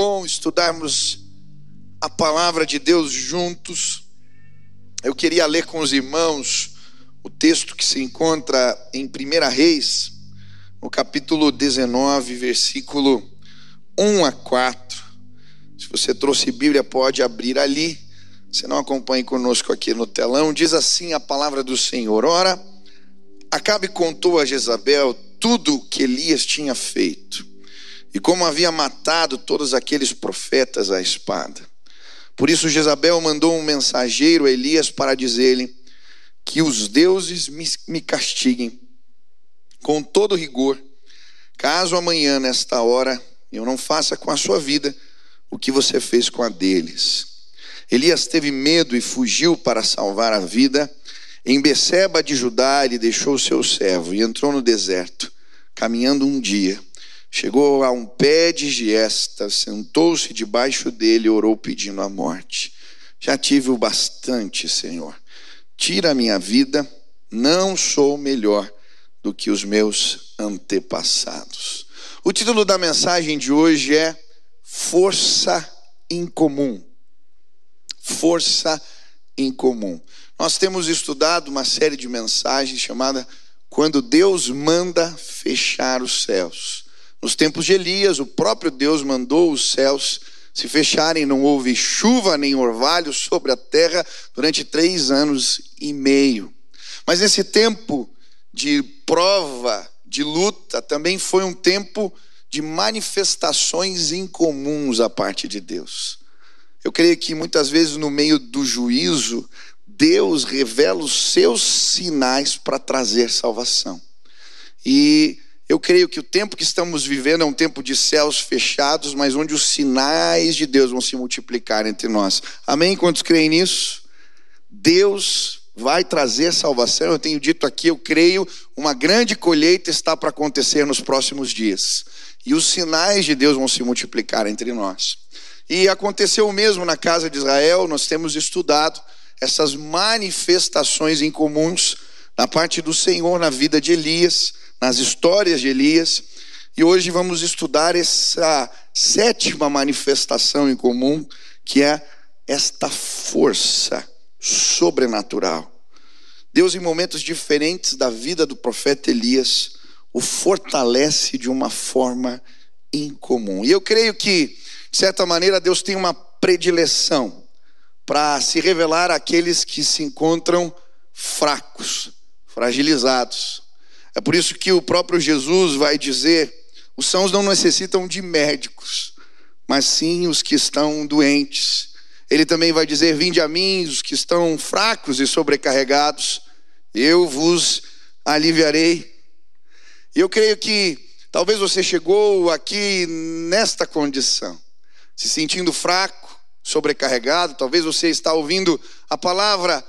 bom estudarmos a palavra de Deus juntos. Eu queria ler com os irmãos o texto que se encontra em 1 Reis, no capítulo 19, versículo 1 a 4. Se você trouxe Bíblia, pode abrir ali. Se não acompanhe conosco aqui no telão, diz assim a palavra do Senhor: Ora, Acabe contou a Jezabel tudo o que Elias tinha feito e como havia matado todos aqueles profetas à espada. Por isso Jezabel mandou um mensageiro a Elias para dizer-lhe que os deuses me castiguem com todo rigor, caso amanhã, nesta hora, eu não faça com a sua vida o que você fez com a deles. Elias teve medo e fugiu para salvar a vida. Em Beceba de Judá, ele deixou seu servo e entrou no deserto, caminhando um dia. Chegou a um pé de giesta, sentou-se debaixo dele e orou pedindo a morte. Já tive o bastante, Senhor. Tira a minha vida, não sou melhor do que os meus antepassados. O título da mensagem de hoje é Força Incomum. Força Incomum. Nós temos estudado uma série de mensagens chamada Quando Deus manda fechar os céus. Nos tempos de Elias, o próprio Deus mandou os céus se fecharem, não houve chuva nem orvalho sobre a terra durante três anos e meio. Mas nesse tempo de prova, de luta, também foi um tempo de manifestações incomuns à parte de Deus. Eu creio que muitas vezes no meio do juízo, Deus revela os seus sinais para trazer salvação. E eu creio que o tempo que estamos vivendo é um tempo de céus fechados, mas onde os sinais de Deus vão se multiplicar entre nós. Amém? Quantos creem nisso? Deus vai trazer salvação. Eu tenho dito aqui, eu creio, uma grande colheita está para acontecer nos próximos dias. E os sinais de Deus vão se multiplicar entre nós. E aconteceu o mesmo na casa de Israel, nós temos estudado essas manifestações incomuns da parte do Senhor na vida de Elias nas histórias de Elias. E hoje vamos estudar essa sétima manifestação em comum, que é esta força sobrenatural. Deus, em momentos diferentes da vida do profeta Elias, o fortalece de uma forma incomum. E eu creio que, de certa maneira, Deus tem uma predileção para se revelar àqueles que se encontram fracos, fragilizados, é por isso que o próprio Jesus vai dizer: os sãos não necessitam de médicos, mas sim os que estão doentes. Ele também vai dizer: Vinde a mim, os que estão fracos e sobrecarregados, eu vos aliviarei. E eu creio que talvez você chegou aqui nesta condição, se sentindo fraco, sobrecarregado, talvez você está ouvindo a palavra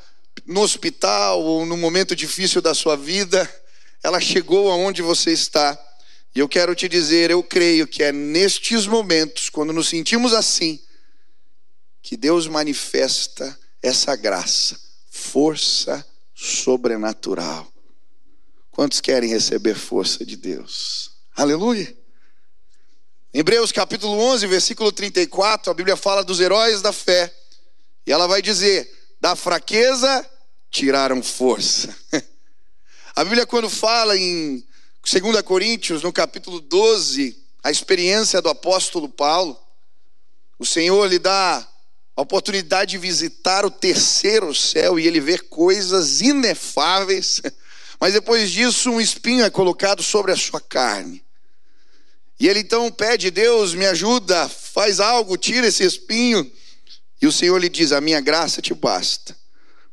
no hospital ou no momento difícil da sua vida ela chegou aonde você está. E eu quero te dizer, eu creio que é nestes momentos, quando nos sentimos assim, que Deus manifesta essa graça, força sobrenatural. Quantos querem receber força de Deus? Aleluia. Hebreus capítulo 11, versículo 34, a Bíblia fala dos heróis da fé. E ela vai dizer: da fraqueza tiraram força. A Bíblia, quando fala em 2 Coríntios, no capítulo 12, a experiência do apóstolo Paulo, o Senhor lhe dá a oportunidade de visitar o terceiro céu e ele ver coisas inefáveis, mas depois disso um espinho é colocado sobre a sua carne. E ele então pede, Deus, me ajuda, faz algo, tira esse espinho. E o Senhor lhe diz: A minha graça te basta,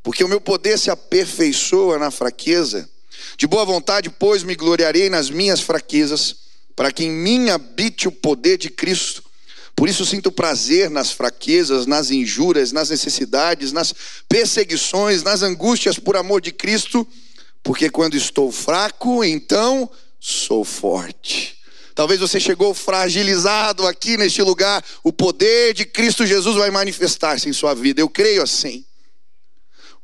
porque o meu poder se aperfeiçoa na fraqueza. De boa vontade, pois, me gloriarei nas minhas fraquezas, para que em mim habite o poder de Cristo. Por isso sinto prazer nas fraquezas, nas injúrias, nas necessidades, nas perseguições, nas angústias por amor de Cristo, porque quando estou fraco, então sou forte. Talvez você chegou fragilizado aqui neste lugar, o poder de Cristo Jesus vai manifestar-se em sua vida. Eu creio assim.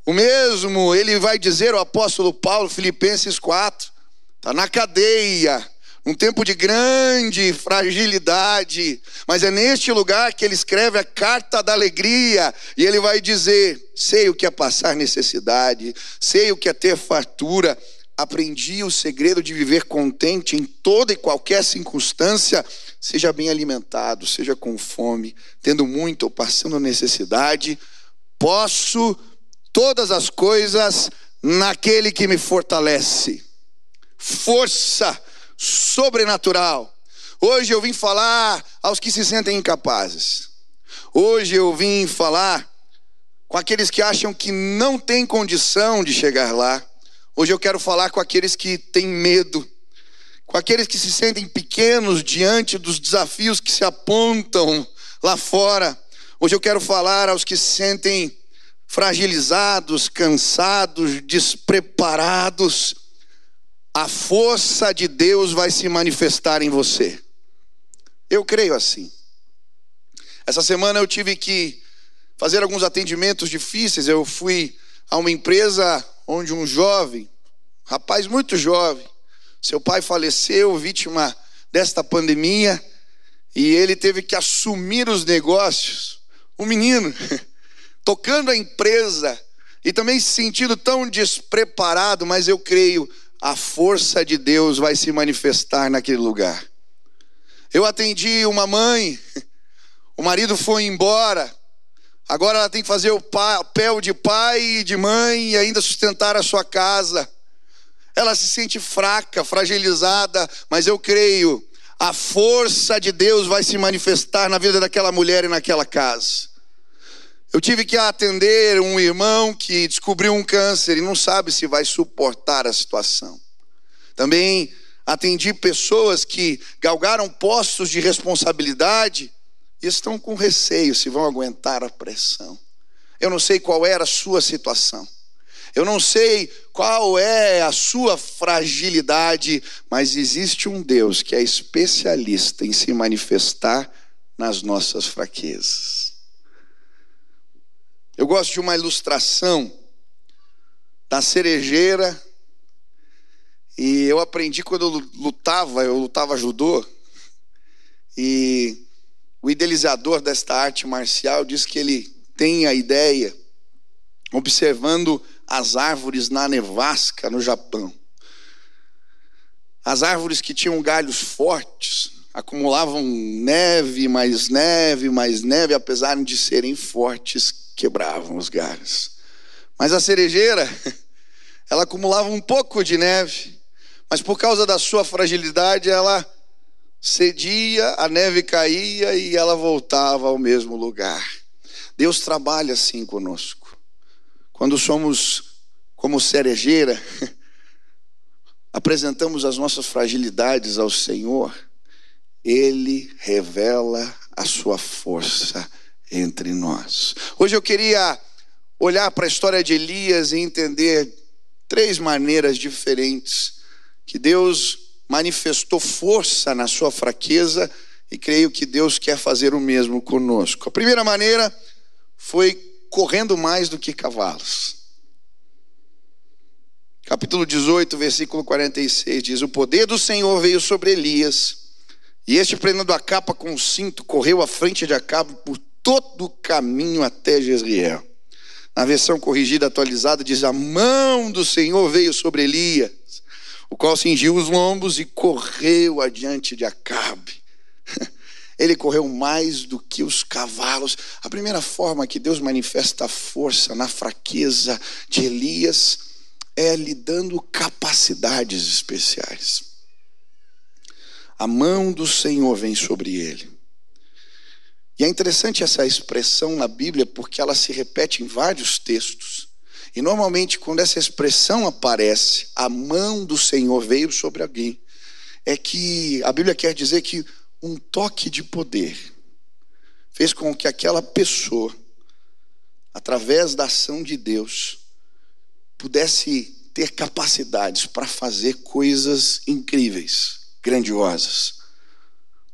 O mesmo ele vai dizer o apóstolo Paulo, Filipenses 4, está na cadeia, um tempo de grande fragilidade, mas é neste lugar que ele escreve a carta da alegria, e ele vai dizer: sei o que é passar necessidade, sei o que é ter fartura, aprendi o segredo de viver contente em toda e qualquer circunstância, seja bem alimentado, seja com fome, tendo muito ou passando necessidade, posso todas as coisas naquele que me fortalece. Força sobrenatural. Hoje eu vim falar aos que se sentem incapazes. Hoje eu vim falar com aqueles que acham que não têm condição de chegar lá. Hoje eu quero falar com aqueles que têm medo, com aqueles que se sentem pequenos diante dos desafios que se apontam lá fora. Hoje eu quero falar aos que se sentem fragilizados, cansados, despreparados a força de Deus vai se manifestar em você. Eu creio assim. Essa semana eu tive que fazer alguns atendimentos difíceis. Eu fui a uma empresa onde um jovem, rapaz muito jovem, seu pai faleceu vítima desta pandemia e ele teve que assumir os negócios. Um menino tocando a empresa e também se sentindo tão despreparado, mas eu creio a força de Deus vai se manifestar naquele lugar. Eu atendi uma mãe, o marido foi embora, agora ela tem que fazer o papel de pai e de mãe e ainda sustentar a sua casa. Ela se sente fraca, fragilizada, mas eu creio, a força de Deus vai se manifestar na vida daquela mulher e naquela casa. Eu tive que atender um irmão que descobriu um câncer e não sabe se vai suportar a situação. Também atendi pessoas que galgaram postos de responsabilidade e estão com receio se vão aguentar a pressão. Eu não sei qual era a sua situação. Eu não sei qual é a sua fragilidade, mas existe um Deus que é especialista em se manifestar nas nossas fraquezas. Eu gosto de uma ilustração da cerejeira. E eu aprendi quando eu lutava, eu lutava judô. E o idealizador desta arte marcial diz que ele tem a ideia, observando as árvores na nevasca no Japão. As árvores que tinham galhos fortes acumulavam neve, mais neve, mais neve, apesar de serem fortes quebravam os galhos. Mas a cerejeira, ela acumulava um pouco de neve, mas por causa da sua fragilidade, ela cedia, a neve caía e ela voltava ao mesmo lugar. Deus trabalha assim conosco. Quando somos como cerejeira, apresentamos as nossas fragilidades ao Senhor, Ele revela a sua força entre nós. Hoje eu queria olhar para a história de Elias e entender três maneiras diferentes que Deus manifestou força na sua fraqueza e creio que Deus quer fazer o mesmo conosco. A primeira maneira foi correndo mais do que cavalos. Capítulo 18, versículo 46 diz: O poder do Senhor veio sobre Elias, e este, prendendo a capa com o cinto, correu à frente de Acabe por todo o caminho até Jezreel. Na versão corrigida atualizada diz: A mão do Senhor veio sobre Elias, o qual cingiu os lombos e correu adiante de Acabe. Ele correu mais do que os cavalos. A primeira forma que Deus manifesta a força na fraqueza de Elias é lhe dando capacidades especiais. A mão do Senhor vem sobre ele. E é interessante essa expressão na Bíblia porque ela se repete em vários textos. E normalmente, quando essa expressão aparece, a mão do Senhor veio sobre alguém, é que a Bíblia quer dizer que um toque de poder fez com que aquela pessoa, através da ação de Deus, pudesse ter capacidades para fazer coisas incríveis, grandiosas.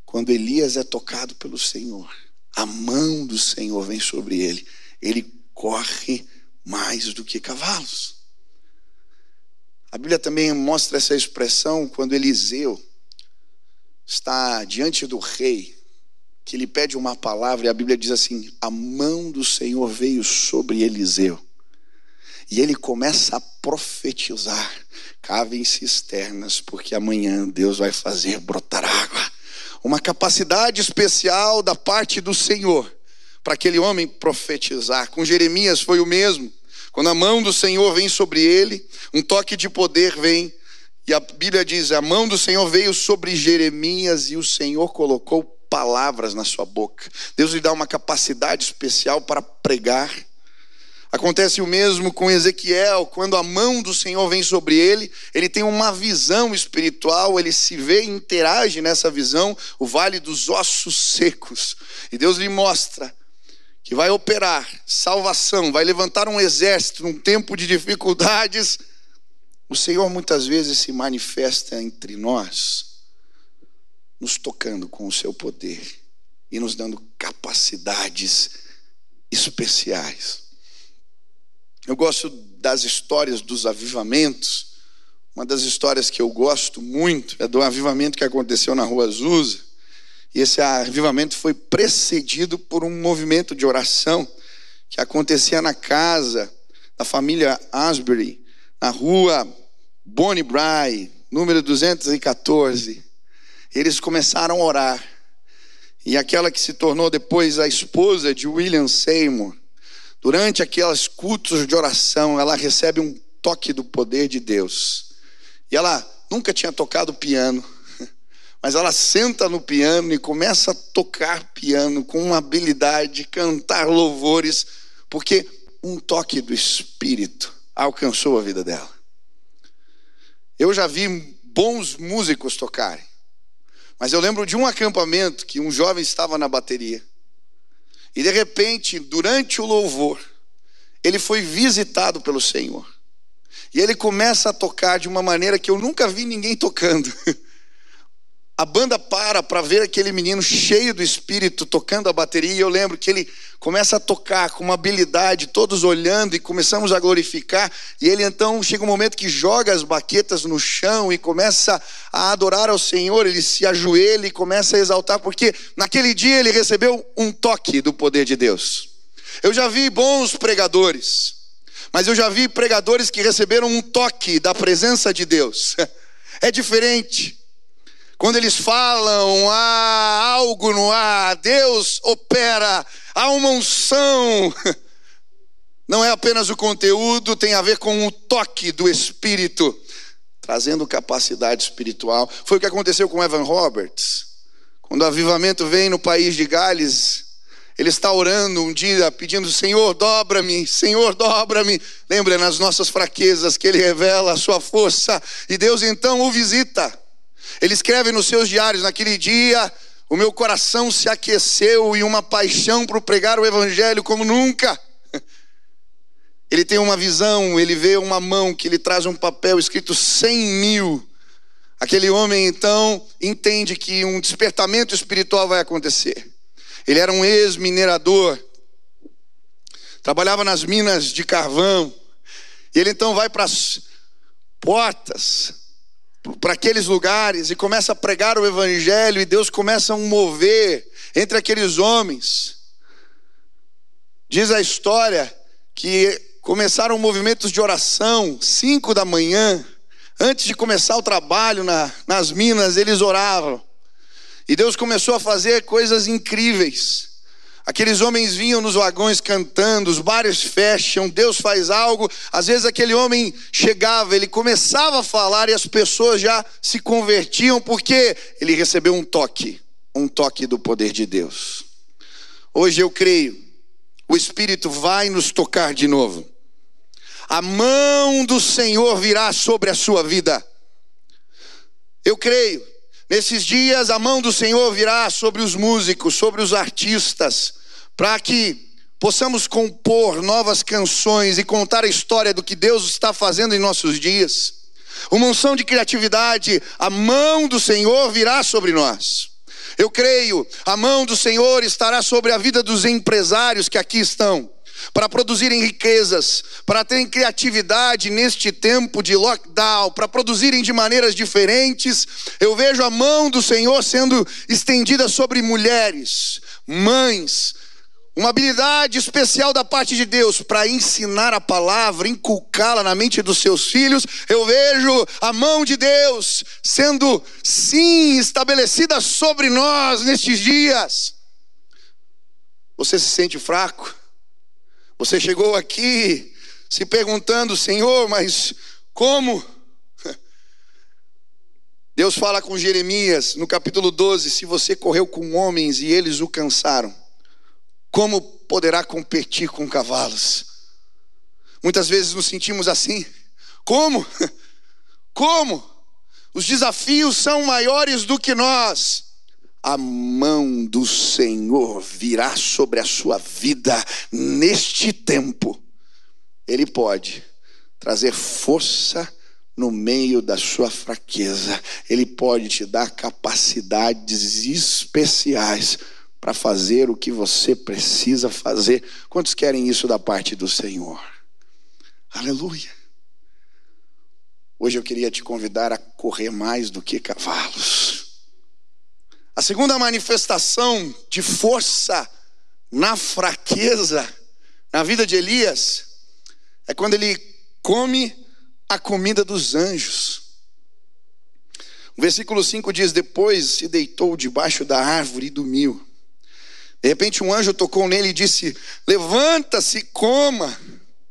Quando Elias é tocado pelo Senhor, a mão do Senhor vem sobre ele. Ele corre mais do que cavalos. A Bíblia também mostra essa expressão quando Eliseu está diante do rei, que lhe pede uma palavra, e a Bíblia diz assim: a mão do Senhor veio sobre Eliseu. E ele começa a profetizar: cavem cisternas, porque amanhã Deus vai fazer brotar água. Uma capacidade especial da parte do Senhor para aquele homem profetizar. Com Jeremias foi o mesmo. Quando a mão do Senhor vem sobre ele, um toque de poder vem. E a Bíblia diz: a mão do Senhor veio sobre Jeremias e o Senhor colocou palavras na sua boca. Deus lhe dá uma capacidade especial para pregar. Acontece o mesmo com Ezequiel, quando a mão do Senhor vem sobre ele, ele tem uma visão espiritual, ele se vê e interage nessa visão, o vale dos ossos secos. E Deus lhe mostra que vai operar salvação, vai levantar um exército num tempo de dificuldades. O Senhor muitas vezes se manifesta entre nós, nos tocando com o seu poder e nos dando capacidades especiais. Eu gosto das histórias dos avivamentos. Uma das histórias que eu gosto muito é do avivamento que aconteceu na Rua Azusa. E esse avivamento foi precedido por um movimento de oração que acontecia na casa da família Asbury, na rua Bonnie Bry, número 214. Eles começaram a orar. E aquela que se tornou depois a esposa de William Seymour, durante aqueles cultos de oração, ela recebe um toque do poder de Deus. E ela nunca tinha tocado piano, mas ela senta no piano e começa a tocar piano com uma habilidade, cantar louvores, porque um toque do Espírito alcançou a vida dela. Eu já vi bons músicos tocarem, mas eu lembro de um acampamento que um jovem estava na bateria. E de repente, durante o louvor, ele foi visitado pelo Senhor. E ele começa a tocar de uma maneira que eu nunca vi ninguém tocando. A banda para para ver aquele menino cheio do espírito tocando a bateria. E eu lembro que ele começa a tocar com uma habilidade, todos olhando e começamos a glorificar. E ele então chega um momento que joga as baquetas no chão e começa a adorar ao Senhor. Ele se ajoelha e começa a exaltar, porque naquele dia ele recebeu um toque do poder de Deus. Eu já vi bons pregadores, mas eu já vi pregadores que receberam um toque da presença de Deus. É diferente. Quando eles falam, há algo no ar, Deus opera, há uma unção. Não é apenas o conteúdo, tem a ver com o toque do Espírito, trazendo capacidade espiritual. Foi o que aconteceu com Evan Roberts. Quando o avivamento vem no país de Gales, ele está orando um dia, pedindo: Senhor, dobra-me, Senhor, dobra-me. Lembra nas nossas fraquezas que ele revela a sua força, e Deus então o visita. Ele escreve nos seus diários: naquele dia, o meu coração se aqueceu e uma paixão para pregar o Evangelho como nunca. Ele tem uma visão, ele vê uma mão que lhe traz um papel escrito cem mil. Aquele homem então entende que um despertamento espiritual vai acontecer. Ele era um ex-minerador, trabalhava nas minas de carvão, e ele então vai para as portas para aqueles lugares e começa a pregar o evangelho e Deus começa a mover entre aqueles homens. Diz a história que começaram movimentos de oração, cinco da manhã, antes de começar o trabalho na, nas minas, eles oravam. E Deus começou a fazer coisas incríveis. Aqueles homens vinham nos vagões cantando, os bares fecham, Deus faz algo. Às vezes aquele homem chegava, ele começava a falar e as pessoas já se convertiam porque ele recebeu um toque, um toque do poder de Deus. Hoje eu creio, o Espírito vai nos tocar de novo. A mão do Senhor virá sobre a sua vida. Eu creio. Nesses dias a mão do Senhor virá sobre os músicos, sobre os artistas, para que possamos compor novas canções e contar a história do que Deus está fazendo em nossos dias. Uma unção de criatividade, a mão do Senhor virá sobre nós. Eu creio, a mão do Senhor estará sobre a vida dos empresários que aqui estão. para produzirem riquezas, para terem criatividade neste tempo de lockdown, para produzirem de maneiras diferentes. Eu vejo a mão do Senhor sendo estendida sobre mulheres, mães, uma habilidade especial da parte de Deus para ensinar a palavra, inculcá-la na mente dos seus filhos. Eu vejo a mão de Deus sendo, sim, estabelecida sobre nós nestes dias. Você se sente fraco? Você chegou aqui se perguntando, Senhor, mas como? Deus fala com Jeremias no capítulo 12: se você correu com homens e eles o cansaram, como poderá competir com cavalos? Muitas vezes nos sentimos assim. Como? Como? Os desafios são maiores do que nós a mão do Senhor virá sobre a sua vida neste tempo. Ele pode trazer força no meio da sua fraqueza, ele pode te dar capacidades especiais para fazer o que você precisa fazer. Quantos querem isso da parte do Senhor? Aleluia. Hoje eu queria te convidar a correr mais do que cavalos. A segunda manifestação de força na fraqueza na vida de Elias é quando ele come a comida dos anjos. O versículo 5 diz: Depois se deitou debaixo da árvore e dormiu. De repente, um anjo tocou nele e disse: Levanta-se, coma.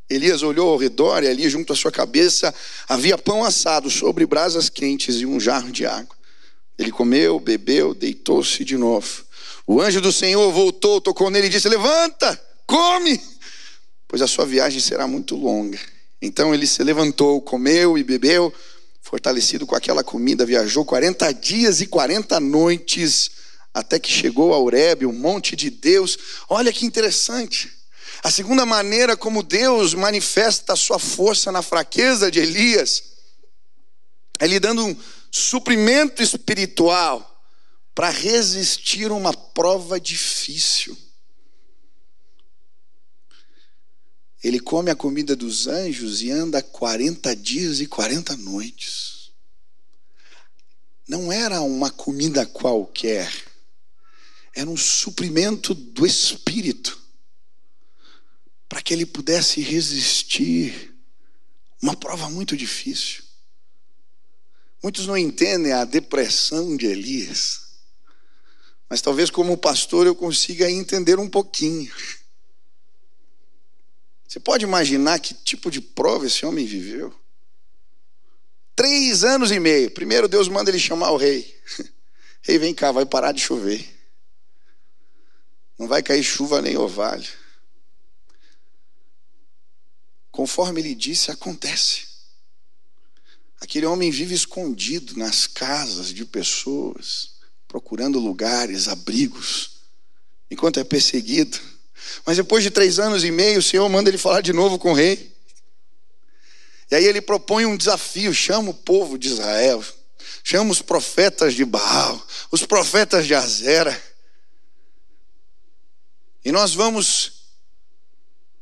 Elias olhou ao redor e ali, junto à sua cabeça, havia pão assado sobre brasas quentes e um jarro de água. Ele comeu, bebeu, deitou-se de novo. O anjo do Senhor voltou, tocou nele e disse: Levanta, come, pois a sua viagem será muito longa. Então ele se levantou, comeu e bebeu, fortalecido com aquela comida, viajou 40 dias e 40 noites, até que chegou a Horebe, o monte de Deus. Olha que interessante. A segunda maneira como Deus manifesta a sua força na fraqueza de Elias é lhe dando um suprimento espiritual para resistir uma prova difícil. Ele come a comida dos anjos e anda 40 dias e 40 noites. Não era uma comida qualquer, era um suprimento do espírito, para que ele pudesse resistir uma prova muito difícil. Muitos não entendem a depressão de Elias, mas talvez como pastor eu consiga entender um pouquinho. Você pode imaginar que tipo de prova esse homem viveu? Três anos e meio. Primeiro Deus manda ele chamar o rei. Rei, vem cá, vai parar de chover. Não vai cair chuva nem orvalho. Conforme ele disse, acontece. Aquele homem vive escondido nas casas de pessoas, procurando lugares, abrigos, enquanto é perseguido. Mas depois de três anos e meio, o Senhor manda ele falar de novo com o rei. E aí ele propõe um desafio: chama o povo de Israel, chama os profetas de Baal, os profetas de Azera. E nós vamos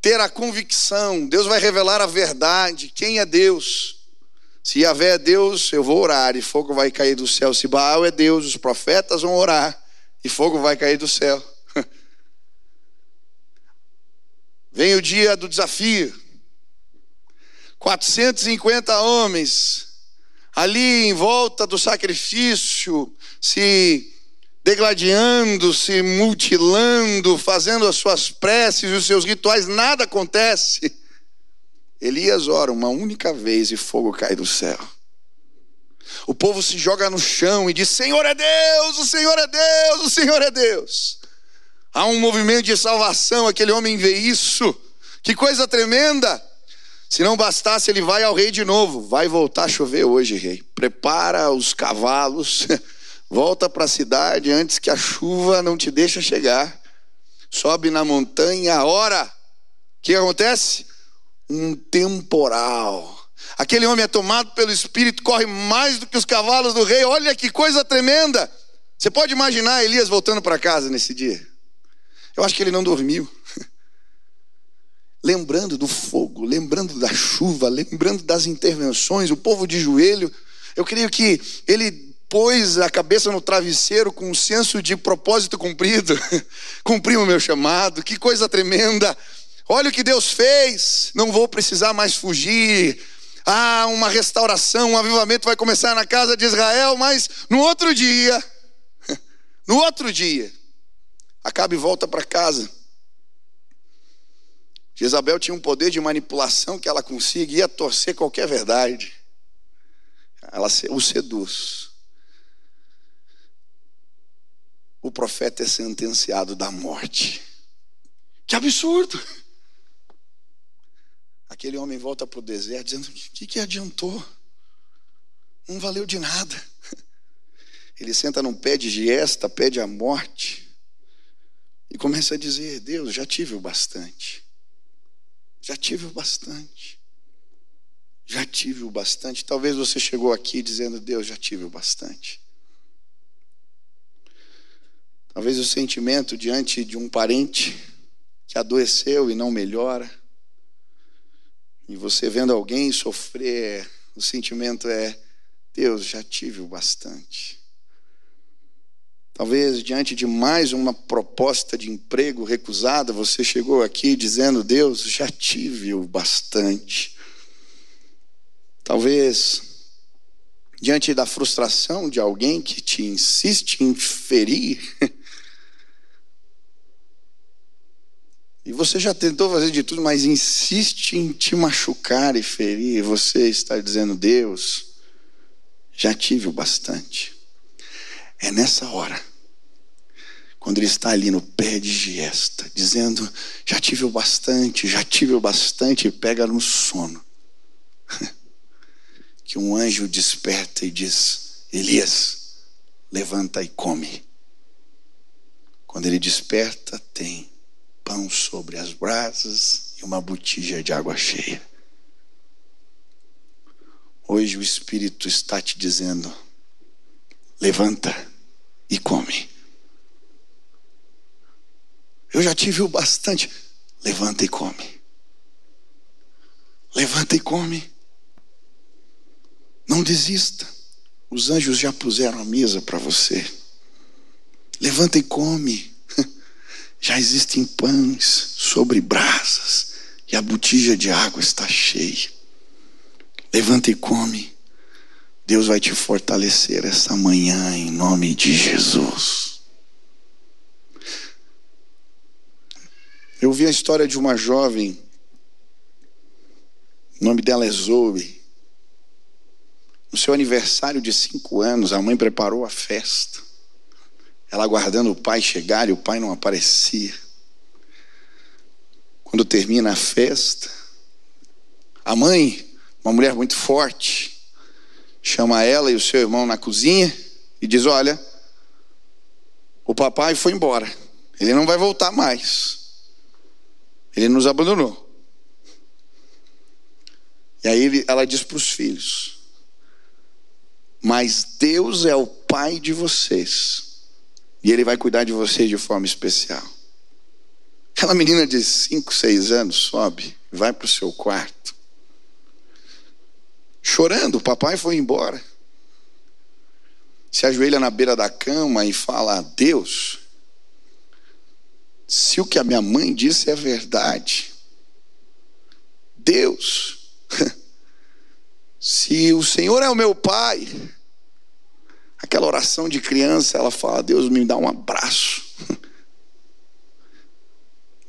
ter a convicção, Deus vai revelar a verdade, quem é Deus. Se Yahvé é Deus, eu vou orar e fogo vai cair do céu. Se Baal é Deus, os profetas vão orar e fogo vai cair do céu. Vem o dia do desafio. 450 homens ali em volta do sacrifício, se degladiando, se mutilando, fazendo as suas preces e os seus rituais, nada acontece. Elias ora uma única vez e fogo cai do céu. O povo se joga no chão e diz: Senhor é Deus, o Senhor é Deus, o Senhor é Deus. Há um movimento de salvação, aquele homem vê isso. Que coisa tremenda! Se não bastasse, ele vai ao rei de novo. Vai voltar a chover hoje, rei. Prepara os cavalos, volta para a cidade antes que a chuva não te deixe chegar. Sobe na montanha, ora. O que acontece? um temporal. Aquele homem é tomado pelo Espírito, corre mais do que os cavalos do rei. Olha que coisa tremenda. Você pode imaginar Elias voltando para casa nesse dia? Eu acho que ele não dormiu. lembrando do fogo, lembrando da chuva, lembrando das intervenções, o povo de joelho. Eu creio que ele pôs a cabeça no travesseiro com um senso de propósito cumprido. Cumpri o meu chamado, que coisa tremenda. Olha o que Deus fez, não vou precisar mais fugir. Ah, uma restauração, um avivamento vai começar na casa de Israel, mas no outro dia, no outro dia, Acabe volta para casa. Jezabel tinha um poder de manipulação que ela conseguia torcer qualquer verdade. Ela o seduz. O profeta é sentenciado da morte. Que absurdo! Aquele homem volta para o deserto dizendo: O que, que adiantou? Não valeu de nada. Ele senta num pé de giesta, pede a morte, e começa a dizer: Deus, já tive o bastante. Já tive o bastante. Já tive o bastante. Talvez você chegou aqui dizendo: Deus, já tive o bastante. Talvez o sentimento diante de um parente que adoeceu e não melhora. E você vendo alguém sofrer, o sentimento é: Deus, já tive o bastante. Talvez diante de mais uma proposta de emprego recusada, você chegou aqui dizendo: Deus, já tive o bastante. Talvez diante da frustração de alguém que te insiste em ferir, e você já tentou fazer de tudo, mas insiste em te machucar e ferir, você está dizendo: Deus, já tive o bastante. É nessa hora, quando ele está ali no pé de giesta, dizendo: Já tive o bastante, já tive o bastante, e pega no sono. Que um anjo desperta e diz: Elias, levanta e come. Quando ele desperta, tem pão sobre as brasas e uma botija de água cheia. Hoje o Espírito está te dizendo: levanta e come. Eu já tive o bastante. Levanta e come. Levanta e come. Não desista. Os anjos já puseram a mesa para você. Levanta e come. Já existem pães sobre brasas e a botija de água está cheia. Levanta e come. Deus vai te fortalecer essa manhã em nome de Jesus. Eu vi a história de uma jovem, o nome dela é Zoe. No seu aniversário de cinco anos, a mãe preparou a festa. Ela aguardando o pai chegar e o pai não aparecia. Quando termina a festa, a mãe uma mulher muito forte, chama ela e o seu irmão na cozinha e diz: Olha, o papai foi embora, ele não vai voltar mais, ele nos abandonou. E aí ela diz para os filhos: Mas Deus é o pai de vocês, e ele vai cuidar de vocês de forma especial. Aquela menina de 5, 6 anos sobe, vai para o seu quarto chorando, o papai foi embora. Se ajoelha na beira da cama e fala: Deus, se o que a minha mãe disse é verdade, Deus, se o Senhor é o meu pai, aquela oração de criança, ela fala: Deus, me dá um abraço.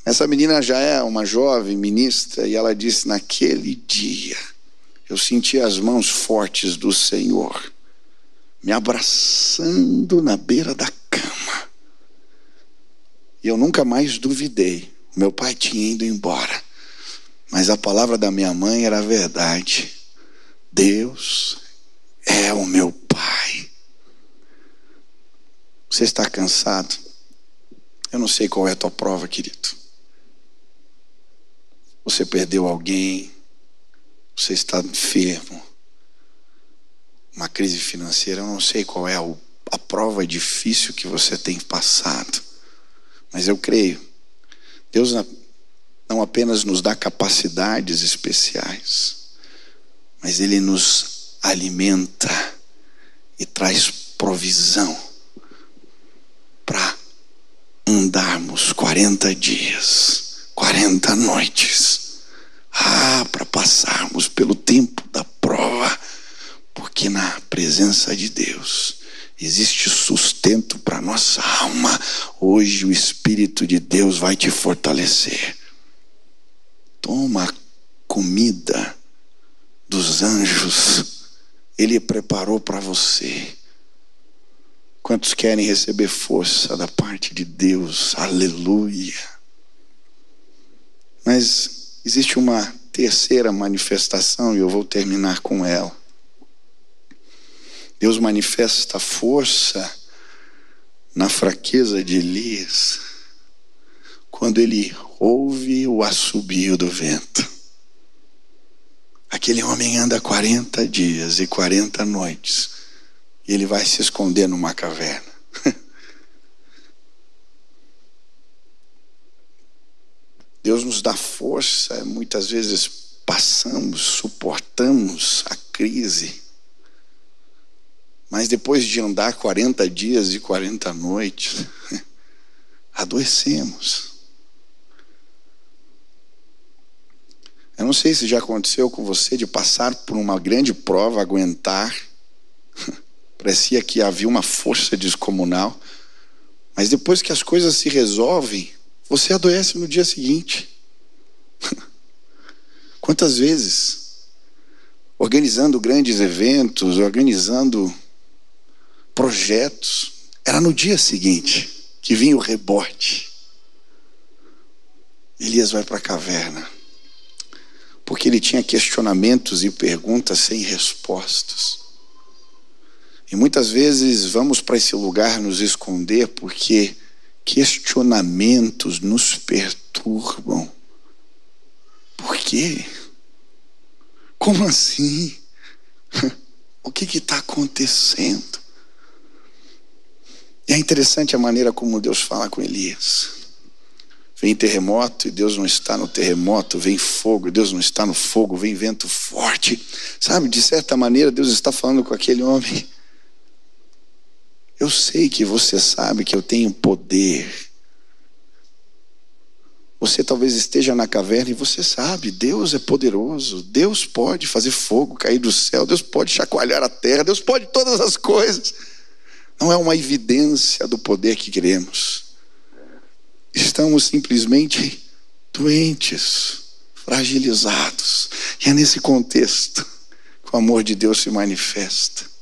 Essa menina já é uma jovem ministra e ela disse: naquele dia eu senti as mãos fortes do Senhor me abraçando na beira da cama. E eu nunca mais duvidei. Meu pai tinha ido embora. Mas a palavra da minha mãe era verdade. Deus é o meu pai. Você está cansado? Eu não sei qual é a tua prova, querido. Você perdeu alguém, você está enfermo, uma crise financeira, eu não sei qual é a prova difícil que você tem passado, mas eu creio. Deus, não apenas nos dá capacidades especiais, mas Ele nos alimenta e traz provisão andarmos 40 dias, 40 noites. Ah, para passarmos pelo tempo da prova, porque na presença de Deus existe sustento para nossa alma. Hoje o Espírito de Deus vai te fortalecer. Toma comida dos anjos, Ele preparou para você. Quantos querem receber força da parte de Deus? Aleluia. Mas existe uma terceira manifestação e eu vou terminar com ela. Deus manifesta força na fraqueza de Elias quando ele ouve o assobio do vento. Aquele homem anda 40 dias e 40 noites ele vai se esconder numa caverna. Deus nos dá força, muitas vezes passamos, suportamos a crise, mas depois de andar 40 dias e 40 noites, adoecemos. Eu não sei se já aconteceu com você de passar por uma grande prova, aguentar, Parecia que havia uma força descomunal. Mas depois que as coisas se resolvem, você adoece no dia seguinte. Quantas vezes, organizando grandes eventos, organizando projetos, era no dia seguinte que vinha o rebote. Elias vai para a caverna, porque ele tinha questionamentos e perguntas sem respostas. E muitas vezes vamos para esse lugar nos esconder porque questionamentos nos perturbam. Por quê? Como assim? O que está acontecendo? E é interessante a maneira como Deus fala com Elias. Vem terremoto e Deus não está no terremoto, vem fogo e Deus não está no fogo, vem vento forte. Sabe, de certa maneira, Deus está falando com aquele homem eu sei que você sabe que eu tenho poder. Você talvez esteja na caverna e você sabe, Deus é poderoso, Deus pode fazer fogo cair do céu, Deus pode chacoalhar a terra, Deus pode todas as coisas. Não é uma evidência do poder que queremos. Estamos simplesmente doentes, fragilizados. E é nesse contexto que o amor de Deus se manifesta.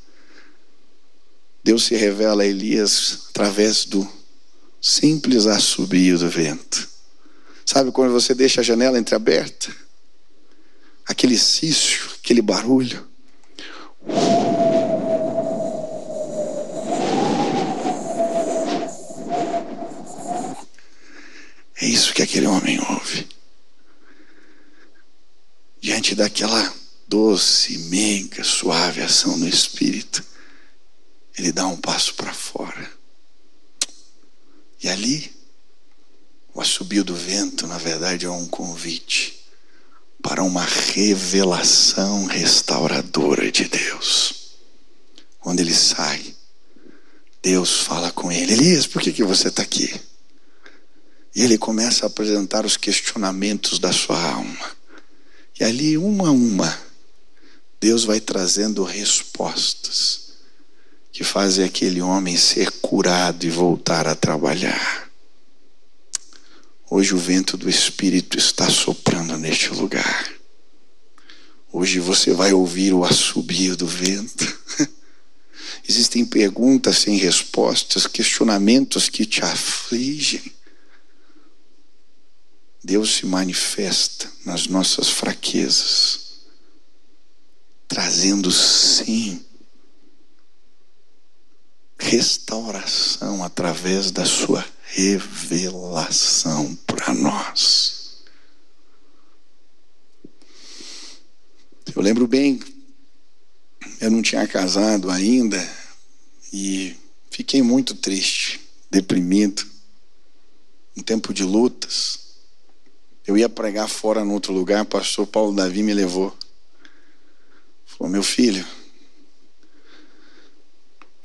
Deus se revela a Elias através do simples assobio do vento. Sabe quando você deixa a janela entreaberta? Aquele cício, aquele barulho. É isso que aquele homem ouve. Diante daquela doce, meiga, suave ação do Espírito ele dá um passo para fora. E ali, o assobio do vento, na verdade, é um convite para uma revelação restauradora de Deus. Quando ele sai, Deus fala com ele: Elias, por que, que você está aqui? E ele começa a apresentar os questionamentos da sua alma. E ali, uma a uma, Deus vai trazendo respostas que fazem aquele homem ser curado e voltar a trabalhar. Hoje o vento do Espírito está soprando neste lugar. Hoje você vai ouvir o assobio do vento. Existem perguntas sem respostas, questionamentos que te afligem. Deus se manifesta nas nossas fraquezas, trazendo sim restauração através da sua revelação para nós. Eu lembro bem, eu não tinha casado ainda e fiquei muito triste, deprimido, um tempo de lutas. Eu ia pregar fora no outro lugar, o pastor Paulo Davi me levou. Falou: Meu filho,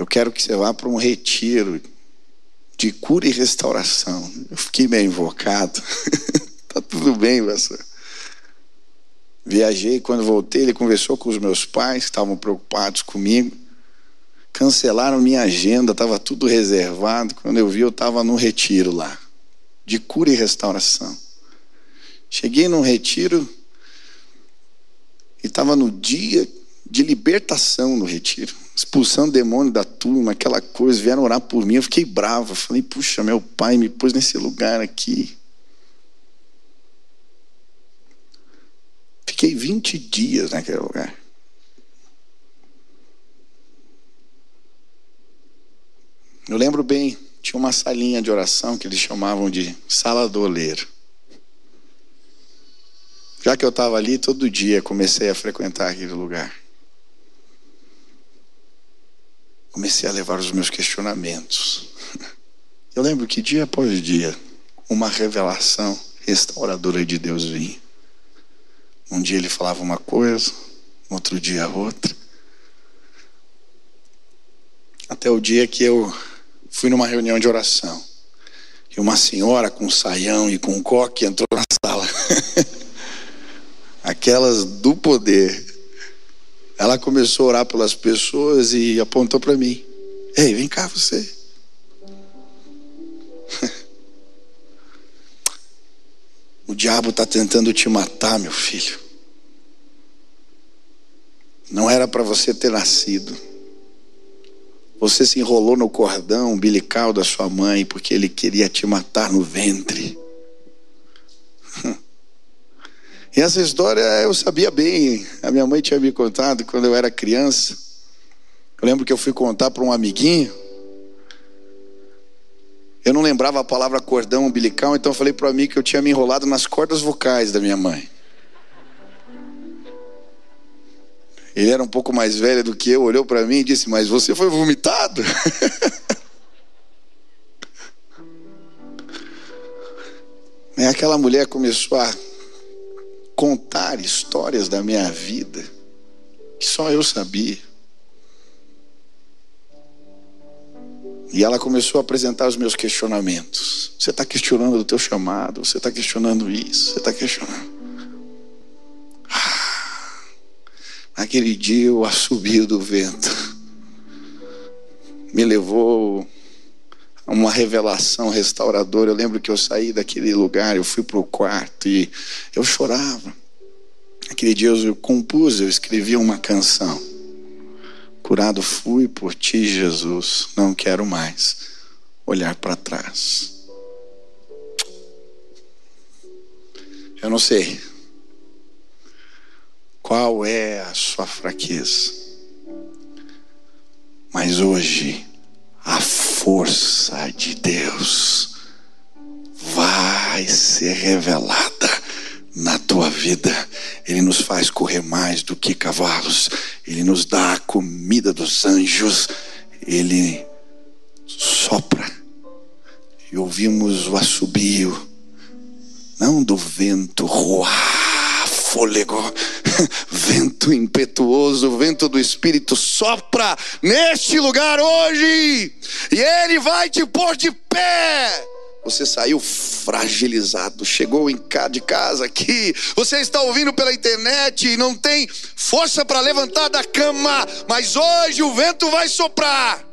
eu quero que você vá para um retiro de cura e restauração. Eu fiquei meio invocado. tá tudo bem, pastor. Viajei, quando voltei, ele conversou com os meus pais, que estavam preocupados comigo. Cancelaram minha agenda, estava tudo reservado. Quando eu vi, eu estava no retiro lá, de cura e restauração. Cheguei num retiro e estava no dia de libertação no retiro, expulsando demônio da turma, aquela coisa, vieram orar por mim, eu fiquei bravo, falei, puxa, meu pai me pôs nesse lugar aqui. Fiquei 20 dias naquele lugar. Eu lembro bem, tinha uma salinha de oração que eles chamavam de sala do oleiro. Já que eu estava ali, todo dia comecei a frequentar aquele lugar. Comecei a levar os meus questionamentos. Eu lembro que dia após dia, uma revelação restauradora de Deus vinha. Um dia ele falava uma coisa, outro dia outra. Até o dia que eu fui numa reunião de oração. E uma senhora com saião e com coque entrou na sala. Aquelas do poder. Ela começou a orar pelas pessoas e apontou para mim: Ei, vem cá você. O diabo está tentando te matar, meu filho. Não era para você ter nascido. Você se enrolou no cordão umbilical da sua mãe porque ele queria te matar no ventre. E essa história eu sabia bem. A minha mãe tinha me contado quando eu era criança. Eu lembro que eu fui contar para um amiguinho. Eu não lembrava a palavra cordão umbilical, então eu falei para o amigo que eu tinha me enrolado nas cordas vocais da minha mãe. Ele era um pouco mais velho do que eu, olhou para mim e disse: Mas você foi vomitado? E aquela mulher começou a contar histórias da minha vida que só eu sabia. E ela começou a apresentar os meus questionamentos. Você está questionando o teu chamado, você está questionando isso, você está questionando. Ah, naquele dia eu assobio do vento. Me levou uma revelação restauradora. Eu lembro que eu saí daquele lugar, eu fui para o quarto e eu chorava. Aquele dia eu compus, eu escrevi uma canção. Curado fui por ti, Jesus, não quero mais olhar para trás. Eu não sei qual é a sua fraqueza, mas hoje a força de Deus vai ser revelada na tua vida. Ele nos faz correr mais do que cavalos, ele nos dá a comida dos anjos, ele sopra. E ouvimos o assobio, não do vento, ruá, fôlego vento impetuoso, vento do Espírito sopra neste lugar hoje, e Ele vai te pôr de pé. Você saiu fragilizado, chegou em de casa aqui, você está ouvindo pela internet e não tem força para levantar da cama, mas hoje o vento vai soprar.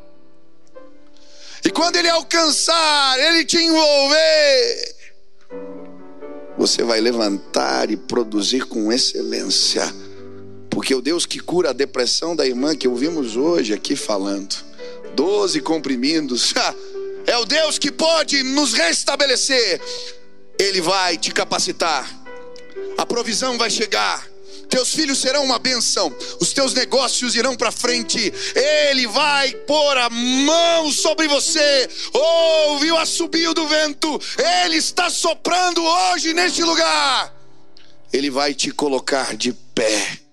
E quando ele alcançar, ele te envolver, você vai levantar e produzir com excelência. Porque o Deus que cura a depressão da irmã que ouvimos hoje aqui falando, 12 comprimidos, é o Deus que pode nos restabelecer. Ele vai te capacitar, a provisão vai chegar teus filhos serão uma benção, os teus negócios irão para frente, Ele vai pôr a mão sobre você. Ouve o assobio do vento, Ele está soprando hoje neste lugar. Ele vai te colocar de pé